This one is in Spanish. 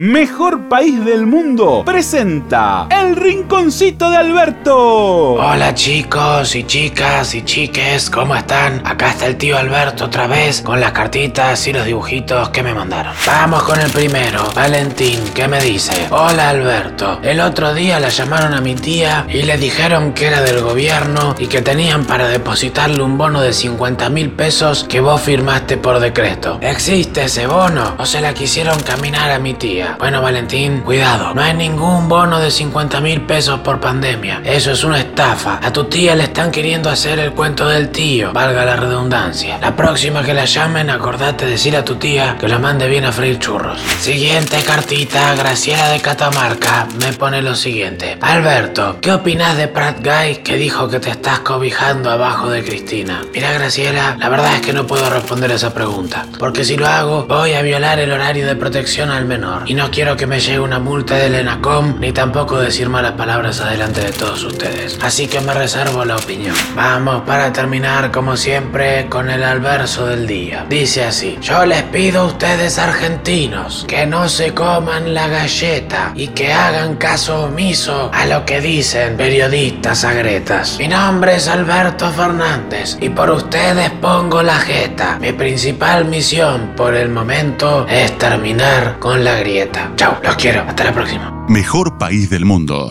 Mejor País del Mundo presenta El Rinconcito de Alberto. Hola chicos y chicas y chiques, ¿cómo están? Acá está el tío Alberto otra vez con las cartitas y los dibujitos que me mandaron. Vamos con el primero, Valentín, ¿qué me dice? Hola Alberto, el otro día la llamaron a mi tía y le dijeron que era del gobierno y que tenían para depositarle un bono de 50 mil pesos que vos firmaste por decreto. ¿Existe ese bono o se la quisieron caminar a mi tía? Bueno, Valentín, cuidado. No hay ningún bono de 50 mil pesos por pandemia. Eso es una estafa. A tu tía le están queriendo hacer el cuento del tío, valga la redundancia. La próxima que la llamen, acordate decir a tu tía que la mande bien a freír churros. Siguiente cartita, Graciela de Catamarca, me pone lo siguiente. Alberto, ¿qué opinas de Pratt Guy que dijo que te estás cobijando abajo de Cristina? Mira, Graciela, la verdad es que no puedo responder esa pregunta. Porque si lo hago, voy a violar el horario de protección al menor no quiero que me llegue una multa del ENACOM ni tampoco decir malas palabras adelante de todos ustedes. Así que me reservo la opinión. Vamos para terminar como siempre con el alverso del día. Dice así, yo les pido a ustedes argentinos que no se coman la galleta y que hagan caso omiso a lo que dicen periodistas agretas. Mi nombre es Alberto Fernández y por ustedes pongo la jeta. Mi principal misión por el momento es terminar con la grieta. Chao, los quiero. Hasta la próxima. Mejor país del mundo.